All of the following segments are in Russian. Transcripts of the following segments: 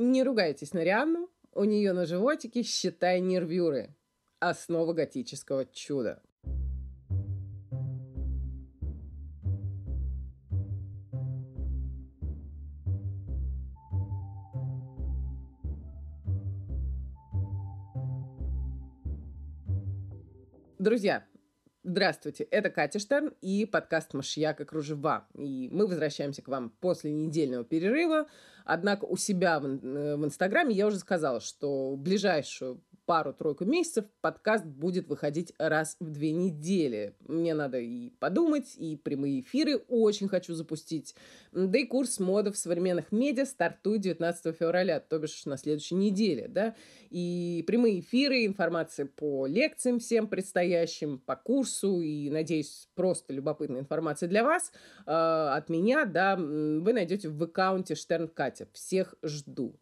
Не ругайтесь на Рианну, у нее на животике, считай, нервюры. Основа готического чуда. Друзья, Здравствуйте, это Катя Штерн и подкаст «Машьяка кружева». И мы возвращаемся к вам после недельного перерыва. Однако у себя в, э, в Инстаграме я уже сказала, что ближайшую пару-тройку месяцев подкаст будет выходить раз в две недели. Мне надо и подумать, и прямые эфиры очень хочу запустить. Да и курс моды в современных медиа стартует 19 февраля, то бишь на следующей неделе, да. И прямые эфиры, информация по лекциям всем предстоящим, по курсу, и, надеюсь, просто любопытная информация для вас э, от меня, да, вы найдете в аккаунте Штерн Катя. Всех жду.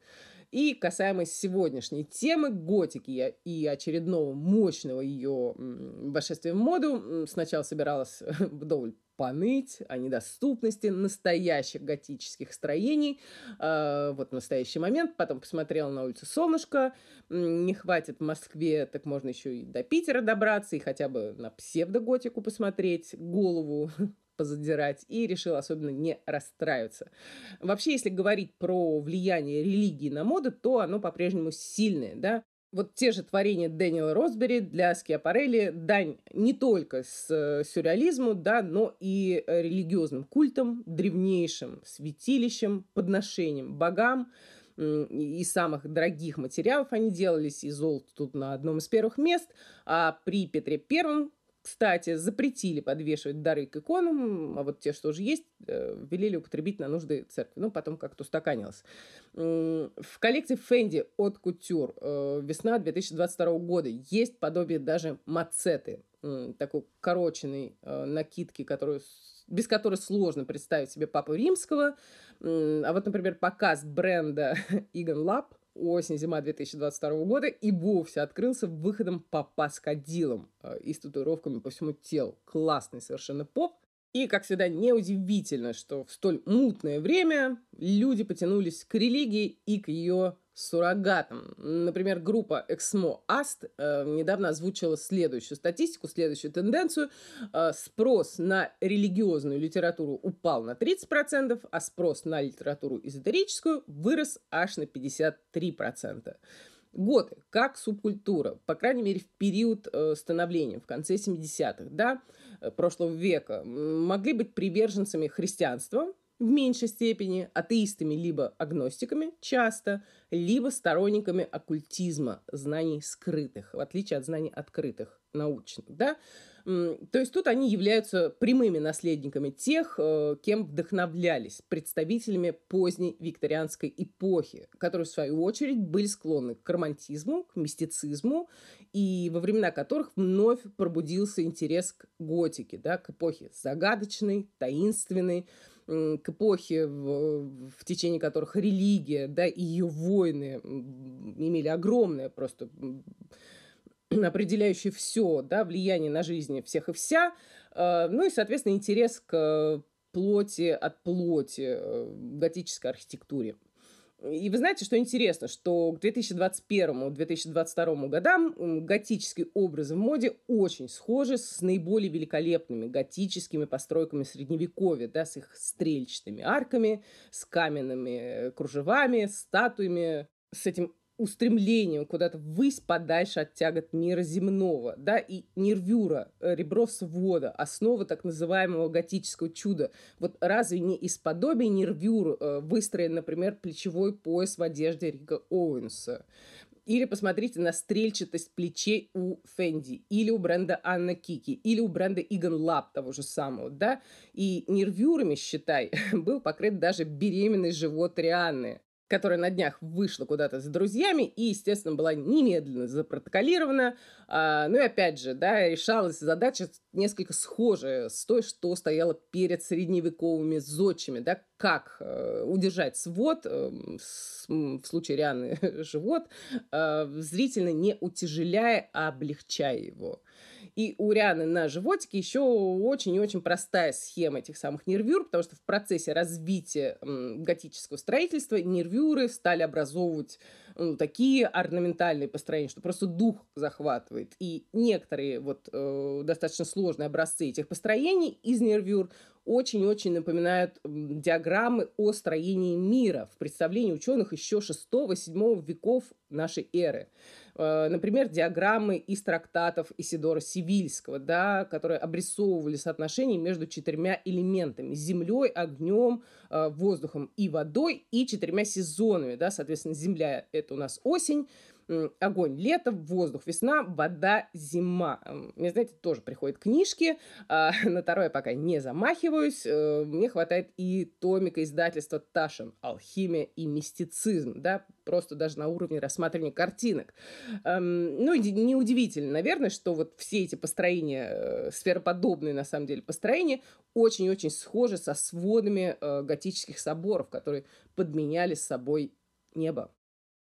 И касаемо сегодняшней темы готики и очередного мощного ее вошествия в моду, сначала собиралась вдоволь поныть о недоступности настоящих готических строений. Э, вот настоящий момент. Потом посмотрела на улицу Солнышко. Не хватит в Москве, так можно еще и до Питера добраться, и хотя бы на псевдоготику посмотреть голову позадирать и решил особенно не расстраиваться. Вообще, если говорить про влияние религии на моду, то оно по-прежнему сильное, да. Вот те же творения Дэниела Росбери для Скиапарелли дань не только с э, сюрреализму, да, но и религиозным культом, древнейшим святилищем, подношением богам, из самых дорогих материалов они делались, и золото тут на одном из первых мест. А при Петре Первом кстати, запретили подвешивать дары к иконам, а вот те, что уже есть, э, велели употребить на нужды церкви. Ну, потом как-то устаканилось. В коллекции Fendi от Couture э, весна 2022 года есть подобие даже мацеты, такой короченной э, накидки, которую без которой сложно представить себе Папу Римского. А вот, например, показ бренда Egan Lab – осень-зима 2022 года и вовсе открылся выходом по паскадилам э, и с татуировками по всему телу. Классный совершенно поп. И, как всегда, неудивительно, что в столь мутное время люди потянулись к религии и к ее суррогатом. Например, группа Exmo Ast э, недавно озвучила следующую статистику, следующую тенденцию. Э, спрос на религиозную литературу упал на 30%, а спрос на литературу эзотерическую вырос аж на 53%. Готы, как субкультура, по крайней мере, в период э, становления, в конце 70-х, да, э, прошлого века, могли быть приверженцами христианства, в меньшей степени, атеистами либо агностиками часто, либо сторонниками оккультизма, знаний скрытых, в отличие от знаний открытых, научных. Да? То есть тут они являются прямыми наследниками тех, э, кем вдохновлялись, представителями поздней викторианской эпохи, которые, в свою очередь, были склонны к романтизму, к мистицизму, и во времена которых вновь пробудился интерес к готике, да, к эпохе загадочной, таинственной, к эпохе, в, в течение которых религия, да, и ее войны имели огромное просто определяющее все, да, влияние на жизнь всех и вся, э, ну и, соответственно, интерес к плоти от плоти, э, готической архитектуре. И вы знаете, что интересно, что к 2021-2022 годам готические образы в моде очень схожи с наиболее великолепными готическими постройками средневековья, да, с их стрельчатыми арками, с каменными кружевами, статуями, с этим устремлением куда-то ввысь подальше от тягот мира земного, да, и нервюра, э, ребро свода, основа так называемого готического чуда. Вот разве не из подобия нервюр э, выстроен, например, плечевой пояс в одежде Рика Оуэнса? Или посмотрите на стрельчатость плечей у Фенди, или у бренда Анна Кики, или у бренда Иган Лаб того же самого, да? И нервюрами, считай, был покрыт даже беременный живот Рианны которая на днях вышла куда-то с друзьями и, естественно, была немедленно запротоколирована. А, ну и опять же, да, решалась задача несколько схожая с той, что стояла перед средневековыми зодчими, да, как э, удержать свод, э, с, в случае Рианы живот, э, зрительно не утяжеляя, а облегчая его. И у Рианы на животике еще очень и очень простая схема этих самых нервюр, потому что в процессе развития готического строительства нервюры стали образовывать ну, такие орнаментальные построения, что просто дух захватывает. И некоторые вот э, достаточно сложные образцы этих построений из нервюр очень-очень напоминают диаграммы о строении мира в представлении ученых еще 6-7 веков нашей эры. Э, например, диаграммы из трактатов Исидора Сивильского, да, которые обрисовывали соотношение между четырьмя элементами – землей, огнем, э, воздухом и водой, и четырьмя сезонами. Да, соответственно, земля – это у нас осень, огонь лето, воздух весна, вода зима. Мне, знаете, тоже приходят книжки, а, на второе пока не замахиваюсь. Э, мне хватает и томика издательства Ташин «Алхимия и мистицизм», да, просто даже на уровне рассматривания картинок. Ну, и неудивительно, наверное, что вот все эти построения, э, сфероподобные, на самом деле, построения, очень-очень схожи со сводами э, готических соборов, которые подменяли с собой небо.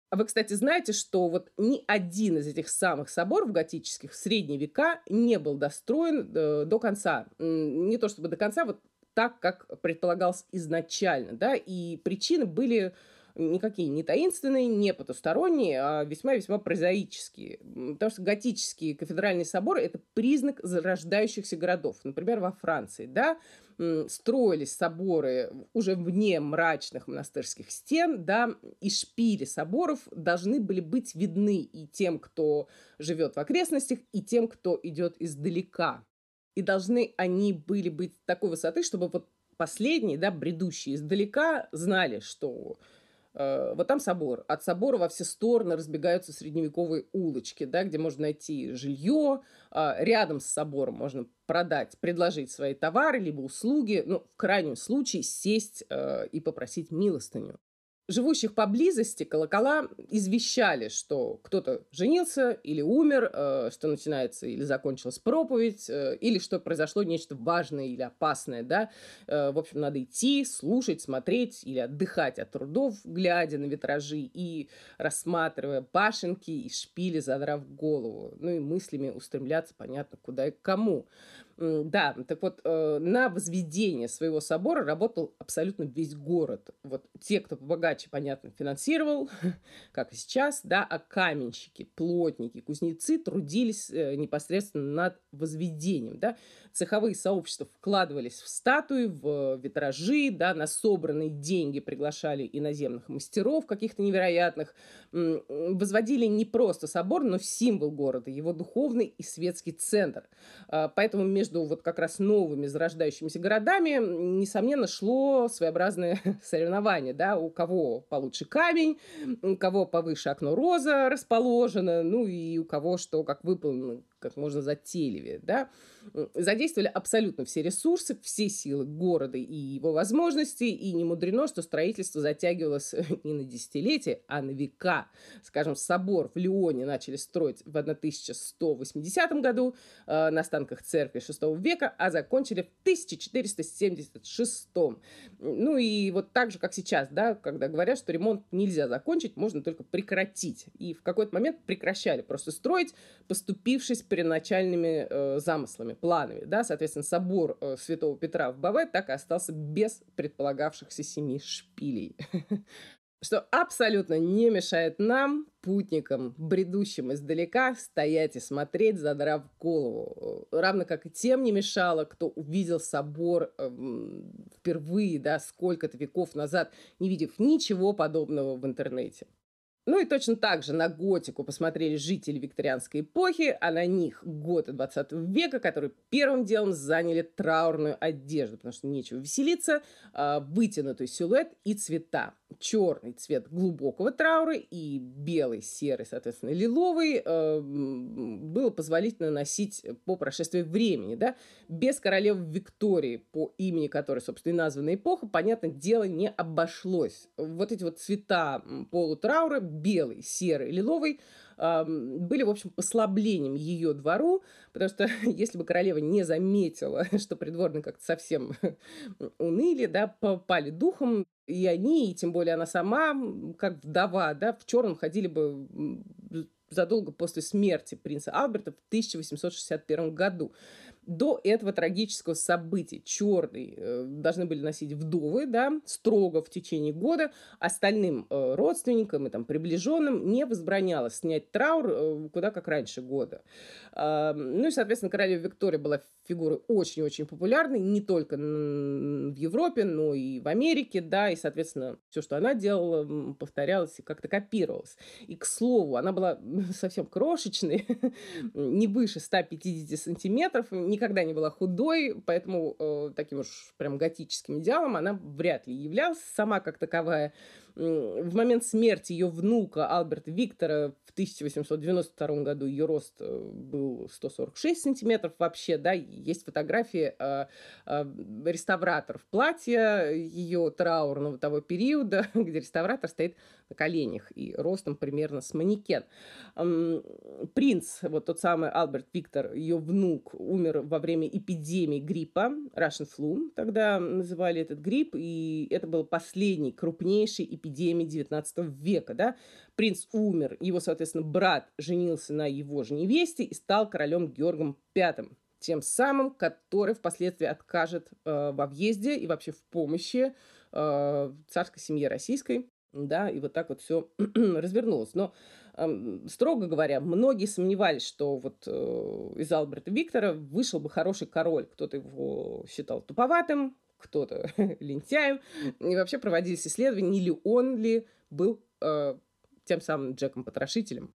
А вы, кстати, знаете, что вот ни один из этих самых соборов готических в средние века не был достроен э, до конца. Не то чтобы до конца, вот так, как предполагалось изначально, да, и причины были никакие не таинственные, не потусторонние, а весьма-весьма прозаические. Потому что готические кафедральные соборы – это признак зарождающихся городов. Например, во Франции, да, строились соборы уже вне мрачных монастырских стен, да, и шпили соборов должны были быть видны и тем, кто живет в окрестностях, и тем, кто идет издалека. И должны они были быть такой высоты, чтобы вот последние, да, бредущие издалека, знали, что вот там собор. От собора во все стороны разбегаются средневековые улочки, да, где можно найти жилье. А, рядом с собором можно продать, предложить свои товары, либо услуги. Ну, в крайнем случае, сесть э, и попросить милостыню живущих поблизости колокола извещали, что кто-то женился или умер, э, что начинается или закончилась проповедь, э, или что произошло нечто важное или опасное, да. Э, в общем, надо идти, слушать, смотреть или отдыхать от трудов, глядя на витражи и рассматривая башенки и шпили, задрав голову. Ну и мыслями устремляться, понятно, куда и к кому. Да, так вот, э, на возведение своего собора работал абсолютно весь город. Вот те, кто побогаче, понятно, финансировал, как и сейчас, да, а каменщики, плотники, кузнецы трудились э, непосредственно над возведением, да. Цеховые сообщества вкладывались в статуи, в витражи, да, на собранные деньги приглашали иноземных мастеров каких-то невероятных, возводили не просто собор, но символ города, его духовный и светский центр. А, поэтому между между вот как раз новыми зарождающимися городами, несомненно, шло своеобразное соревнование, да, у кого получше камень, у кого повыше окно роза расположено, ну и у кого что как выполнено как можно затейливее, да, задействовали абсолютно все ресурсы, все силы города и его возможности, и не мудрено, что строительство затягивалось не на десятилетия, а на века. Скажем, собор в Лионе начали строить в 1180 году э, на останках церкви VI века, а закончили в 1476. Ну и вот так же, как сейчас, да, когда говорят, что ремонт нельзя закончить, можно только прекратить. И в какой-то момент прекращали просто строить, поступившись первоначальными э, замыслами, планами. Да? Соответственно, собор э, Святого Петра в Баве так и остался без предполагавшихся семи шпилей. Что абсолютно не мешает нам, путникам, бредущим издалека, стоять и смотреть, задрав голову. Равно как и тем не мешало, кто увидел собор э, впервые, да, сколько-то веков назад, не видев ничего подобного в интернете. Ну и точно так же на готику посмотрели жители викторианской эпохи, а на них годы 20 века, которые первым делом заняли траурную одежду, потому что нечего веселиться, а, вытянутый силуэт и цвета черный цвет глубокого траура и белый, серый, соответственно, лиловый э, было позволительно носить по прошествии времени, да, без королевы Виктории, по имени которой, собственно, и названа эпоха, понятное дело, не обошлось. Вот эти вот цвета полутраура, белый, серый, лиловый, были, в общем, послаблением ее двору, потому что если бы королева не заметила, что придворные как-то совсем уныли, да, попали духом, и они, и тем более она сама, как вдова, да, в черном ходили бы задолго после смерти принца Альберта в 1861 году. До этого трагического события черный э, должны были носить вдовы, да, строго в течение года. Остальным э, родственникам и там приближенным не возбранялось снять траур э, куда как раньше года. Э, ну и, соответственно, королева Виктория была фигурой очень-очень популярной не только в Европе, но и в Америке, да, и, соответственно, все, что она делала, повторялось и как-то копировалось. И, к слову, она была совсем крошечной, не выше 150 сантиметров, никогда не была худой, поэтому э, таким уж прям готическим идеалом она вряд ли являлась сама как таковая в момент смерти ее внука Альберта Виктора в 1892 году ее рост э, был 146 сантиметров вообще, да, есть фотографии э, э, реставраторов платья ее траурного того периода, где реставратор стоит на коленях и ростом примерно с манекен. Принц, вот тот самый Альберт Виктор, ее внук, умер во время эпидемии гриппа, Russian flu, тогда называли этот грипп, и это был последний крупнейший эпидемии 19 века, да. Принц умер, его, соответственно, брат женился на его же невесте и стал королем Георгом V тем самым, который впоследствии откажет э, во въезде и вообще в помощи э, царской семье российской да, и вот так вот все развернулось. Но, э, строго говоря, многие сомневались, что вот э, из Алберта Виктора вышел бы хороший король. Кто-то его считал туповатым, кто-то лентяем. И вообще проводились исследования, не ли он ли был э, тем самым Джеком-потрошителем.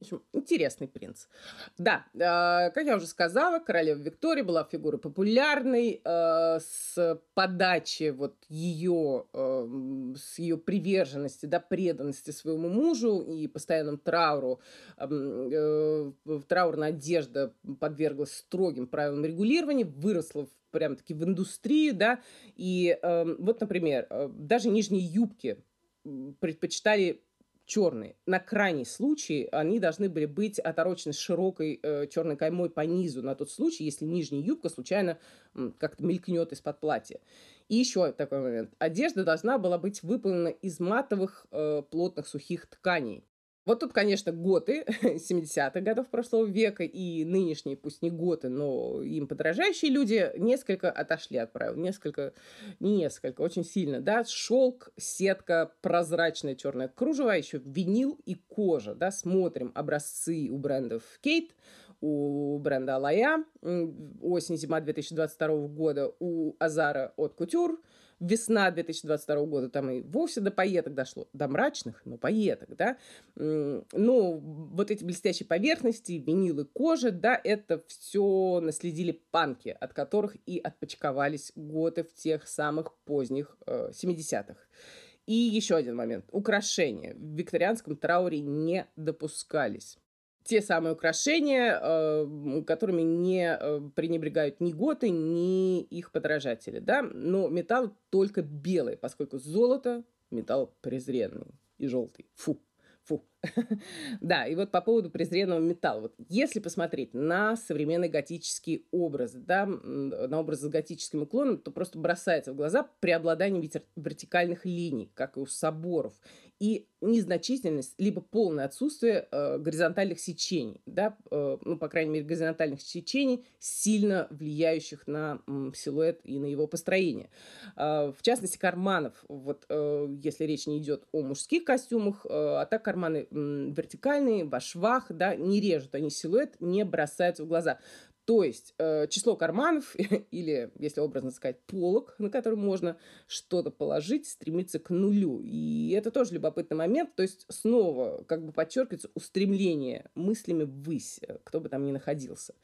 В общем, интересный принц. Да, э, как я уже сказала, королева Виктория была фигурой популярной э, с подачи вот ее, э, с ее приверженности, да, преданности своему мужу и постоянном трауру. Э, э, траурная одежда подверглась строгим правилам регулирования, выросла в прям-таки в индустрию, да, и э, вот, например, э, даже нижние юбки предпочитали черные. На крайний случай они должны были быть оторочены широкой э, черной каймой по низу на тот случай, если нижняя юбка случайно как-то мелькнет из-под платья. И еще такой момент. Одежда должна была быть выполнена из матовых э, плотных сухих тканей. Вот тут, конечно, готы 70-х годов прошлого века и нынешние, пусть не готы, но им подражающие люди несколько отошли от правил. Несколько, не несколько, очень сильно, да. Шелк, сетка, прозрачное черное кружево, а еще винил и кожа, да. Смотрим образцы у брендов Кейт, у бренда Алая, осень-зима 2022 года у Азара от Кутюр – весна 2022 года там и вовсе до поеток дошло, до мрачных, но поеток, да. Ну, вот эти блестящие поверхности, винилы кожи, да, это все наследили панки, от которых и отпочковались готы в тех самых поздних э, 70-х. И еще один момент. Украшения в викторианском трауре не допускались те самые украшения, э, которыми не э, пренебрегают ни готы, ни их подражатели, да, но металл только белый, поскольку золото – металл презренный и желтый. Фу, фу. да, и вот по поводу презренного металла. Вот если посмотреть на современный готический образ, да, на образ с готическим уклоном, то просто бросается в глаза преобладание вертикальных линий, как и у соборов и незначительность, либо полное отсутствие э, горизонтальных сечений, да, э, ну, по крайней мере, горизонтальных сечений, сильно влияющих на м, силуэт и на его построение. Э, в частности, карманов, вот, э, если речь не идет о мужских костюмах, э, а так карманы м, вертикальные, во швах, да, не режут они силуэт, не бросаются в глаза. То есть э, число карманов или, если образно сказать, полок, на который можно что-то положить, стремится к нулю. И это тоже любопытный момент. То есть снова как бы подчеркивается устремление мыслями ввысь, э, кто бы там ни находился.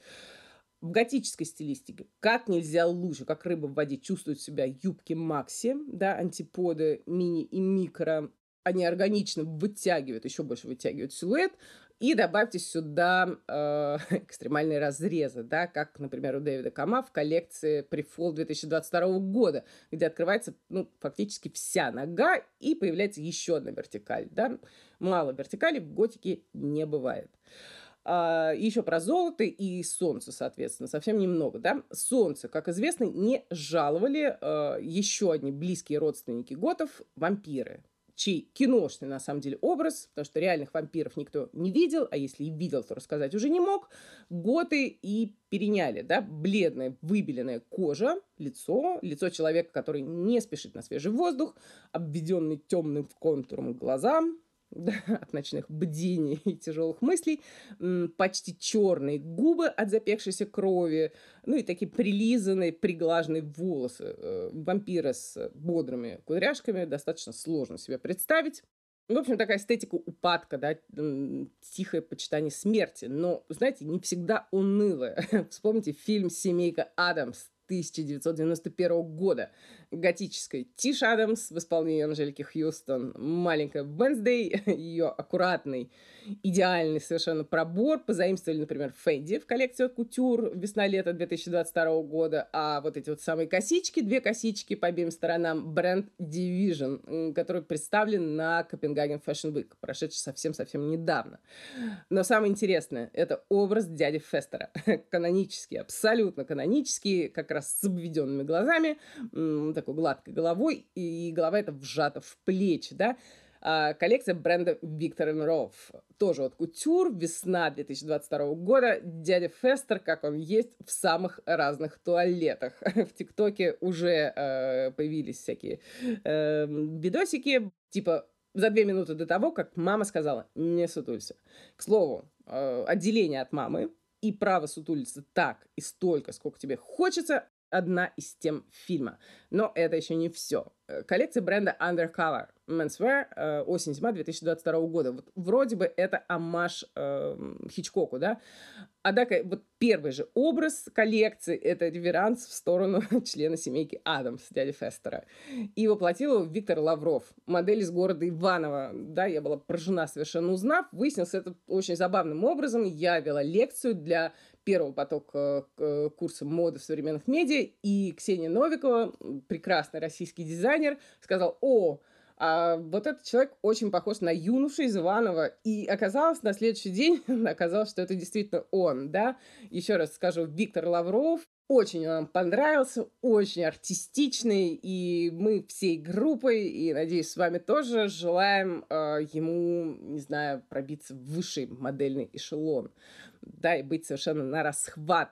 В готической стилистике как нельзя лучше, как рыба в воде, чувствуют себя юбки Макси, да, антиподы, мини и микро, они органично вытягивают, еще больше вытягивают силуэт, и добавьте сюда э, экстремальные разрезы, да, как, например, у Дэвида Кама в коллекции Prefall 2022 года, где открывается ну, фактически вся нога и появляется еще одна вертикаль. Да? Мало вертикалей в готике не бывает. А, еще про золото и солнце, соответственно, совсем немного. Да? Солнце, как известно, не жаловали э, еще одни близкие родственники готов – вампиры чей киношный, на самом деле, образ, потому что реальных вампиров никто не видел, а если и видел, то рассказать уже не мог, готы и переняли, да, бледная, выбеленная кожа, лицо, лицо человека, который не спешит на свежий воздух, обведенный темным контуром глазам, от ночных бдений и тяжелых мыслей, почти черные губы от запекшейся крови, ну и такие прилизанные, приглаженные волосы. Э, вампира с бодрыми кудряшками достаточно сложно себе представить. В общем, такая эстетика упадка, да, тихое почитание смерти. Но, знаете, не всегда унылая. Вспомните фильм «Семейка Адамс» 1991 года, готической Тиш Адамс в исполнении Анжелики Хьюстон, маленькая Бенсдей, ее аккуратный, идеальный совершенно пробор, позаимствовали, например, Фэнди в коллекции от Кутюр весна-лето 2022 года, а вот эти вот самые косички, две косички по обеим сторонам, бренд Division, который представлен на Копенгаген Fashion Week, прошедший совсем-совсем недавно. Но самое интересное, это образ дяди Фестера, канонический, абсолютно канонический, как раз с обведенными глазами, такой гладкой головой, и голова эта вжата в плечи, да. А, коллекция бренда Victor Ров. Тоже от Кутюр, весна 2022 года. Дядя Фестер, как он есть, в самых разных туалетах. В ТикТоке уже э, появились всякие э, видосики, типа за две минуты до того, как мама сказала «не сутулься». К слову, э, отделение от мамы и право сутулиться так и столько, сколько тебе хочется, одна из тем фильма. Но это еще не все. Э, коллекция бренда Undercover Menswear э, осень-зима 2022 года. Вот вроде бы это амаш э, Хичкоку, да? Однако вот первый же образ коллекции — это реверанс в сторону члена семейки Адамс, дяди Фестера. И воплотил его Виктор Лавров, модель из города Иваново. Да, я была поражена совершенно узнав. Выяснилось это очень забавным образом. Я вела лекцию для первого потока э, курса моды в современных медиа, и Ксения Новикова, прекрасный российский дизайнер, сказал, о, а вот этот человек очень похож на юношу из Иванова. И оказалось, на следующий день оказалось, что это действительно он, да. Еще раз скажу, Виктор Лавров. Очень он нам понравился, очень артистичный, и мы всей группой, и, надеюсь, с вами тоже желаем э, ему, не знаю, пробиться в высший модельный эшелон, да, и быть совершенно на расхват.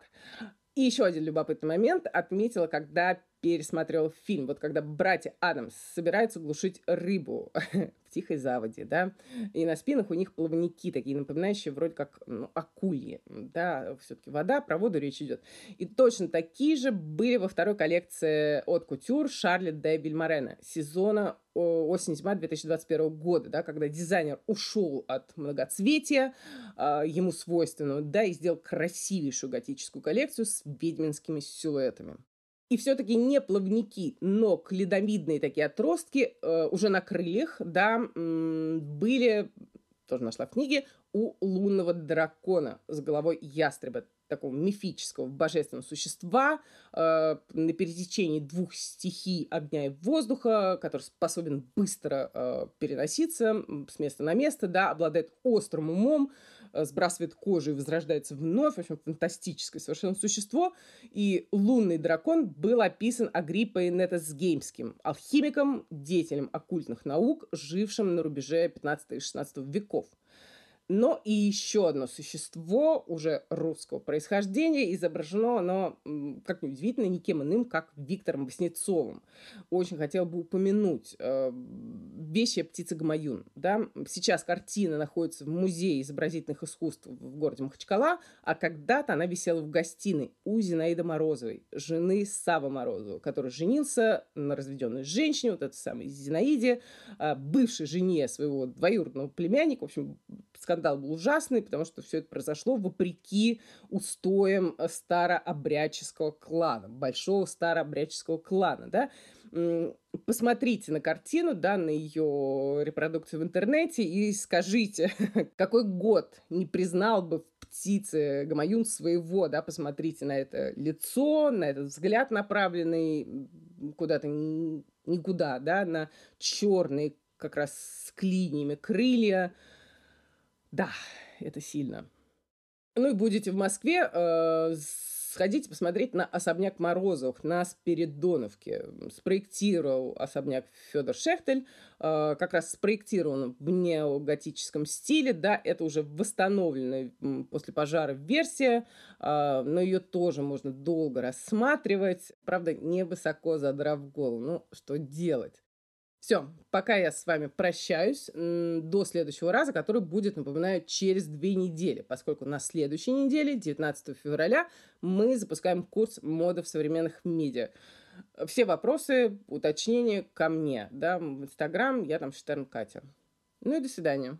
И еще один любопытный момент отметила, когда пересмотрел фильм, вот когда братья Адамс собираются глушить рыбу в тихой заводе, да, и на спинах у них плавники такие, напоминающие вроде как ну, акульи, да, все-таки вода, про воду речь идет. И точно такие же были во второй коллекции от Кутюр Шарли де Вильмарена сезона осень-зима 2021 года, да, когда дизайнер ушел от многоцветия, э, ему свойственного, да, и сделал красивейшую готическую коллекцию с ведьминскими силуэтами. И все-таки не плавники, но клидомидные такие отростки э, уже на крыльях, да, были, тоже нашла в книге, у лунного дракона с головой ястреба, такого мифического божественного существа э, на пересечении двух стихий огня и воздуха, который способен быстро э, переноситься с места на место, да, обладает острым умом, Э, сбрасывает кожу и возрождается вновь. В общем, фантастическое совершенно существо. И лунный дракон был описан Агриппой Нетесгеймским, алхимиком, деятелем оккультных наук, жившим на рубеже 15 и 16 веков но и еще одно существо уже русского происхождения изображено оно, как неудивительно, никем иным, как Виктором Васнецовым. Очень хотел бы упомянуть э, вещи птицы Гамаюн. Да? Сейчас картина находится в Музее изобразительных искусств в городе Махачкала, а когда-то она висела в гостиной у Зинаиды Морозовой, жены Сава Морозова, который женился на разведенной женщине, вот этой самой Зинаиде, э, бывшей жене своего двоюродного племянника, в общем, скандал был ужасный, потому что все это произошло вопреки устоям э, старообрядческого клана, большого старообрядческого клана, да. Посмотрите на картину, да, на ее репродукцию в интернете и скажите, какой год не признал бы в Гамаюн своего, да, посмотрите на это лицо, на этот взгляд направленный куда-то никуда, да, на черные как раз с клиньями крылья, да, это сильно. Ну и будете в Москве, э, сходите посмотреть на особняк Морозовых на Спиридоновке. Спроектировал особняк Федор Шехтель. Э, как раз спроектирован в неоготическом стиле. Да, это уже восстановленная после пожара версия, э, но ее тоже можно долго рассматривать. Правда, не высоко задрав голову. Ну, что делать? Все, пока я с вами прощаюсь до следующего раза, который будет, напоминаю, через две недели, поскольку на следующей неделе, 19 февраля, мы запускаем курс моды в современных медиа. Все вопросы, уточнения ко мне, да, в Инстаграм, я там Штерн Катя. Ну и до свидания.